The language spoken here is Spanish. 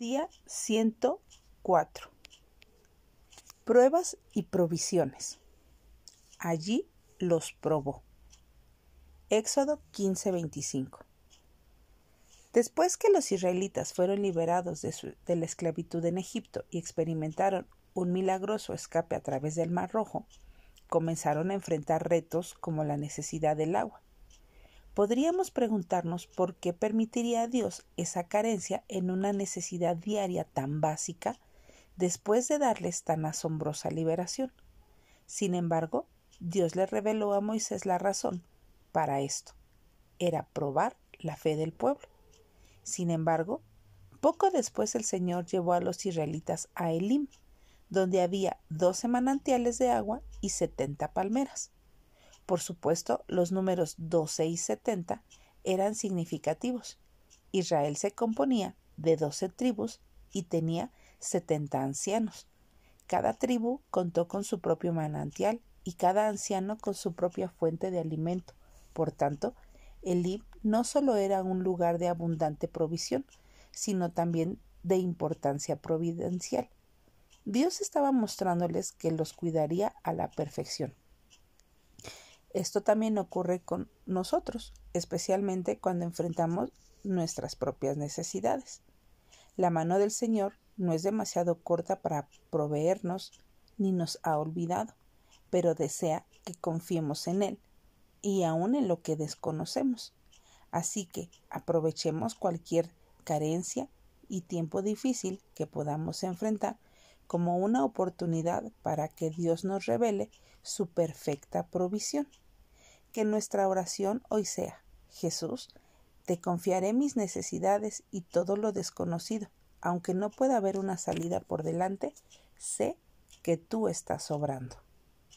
Día 104. Pruebas y provisiones. Allí los probó. Éxodo 15:25. Después que los israelitas fueron liberados de, de, la esclavitud en Egipto y experimentaron un milagroso escape a través del Mar Rojo, comenzaron a enfrentar retos como la necesidad del agua. Podríamos preguntarnos por qué permitiría a Dios esa carencia en una necesidad diaria tan básica después de darles tan asombrosa liberación. Sin embargo, Dios le reveló a Moisés la razón para esto. Era probar la fe del pueblo. Sin embargo, poco después el Señor llevó a los israelitas a Elim, donde había doce manantiales de agua y setenta palmeras. Por supuesto, los números 12 y 70 eran significativos. Israel se componía de 12 tribus y tenía 70 ancianos. Cada tribu contó con su propio manantial y cada anciano con su propia fuente de alimento. Por tanto, Elib no solo era un lugar de abundante provisión, sino también de importancia providencial. Dios estaba mostrándoles que los cuidaría a la perfección. Esto también ocurre con nosotros, especialmente cuando enfrentamos nuestras propias necesidades. La mano del Señor no es demasiado corta para proveernos ni nos ha olvidado, pero desea que confiemos en Él y aun en lo que desconocemos. Así que aprovechemos cualquier carencia y tiempo difícil que podamos enfrentar como una oportunidad para que Dios nos revele su perfecta provisión. Que nuestra oración hoy sea, Jesús, te confiaré mis necesidades y todo lo desconocido, aunque no pueda haber una salida por delante, sé que tú estás obrando.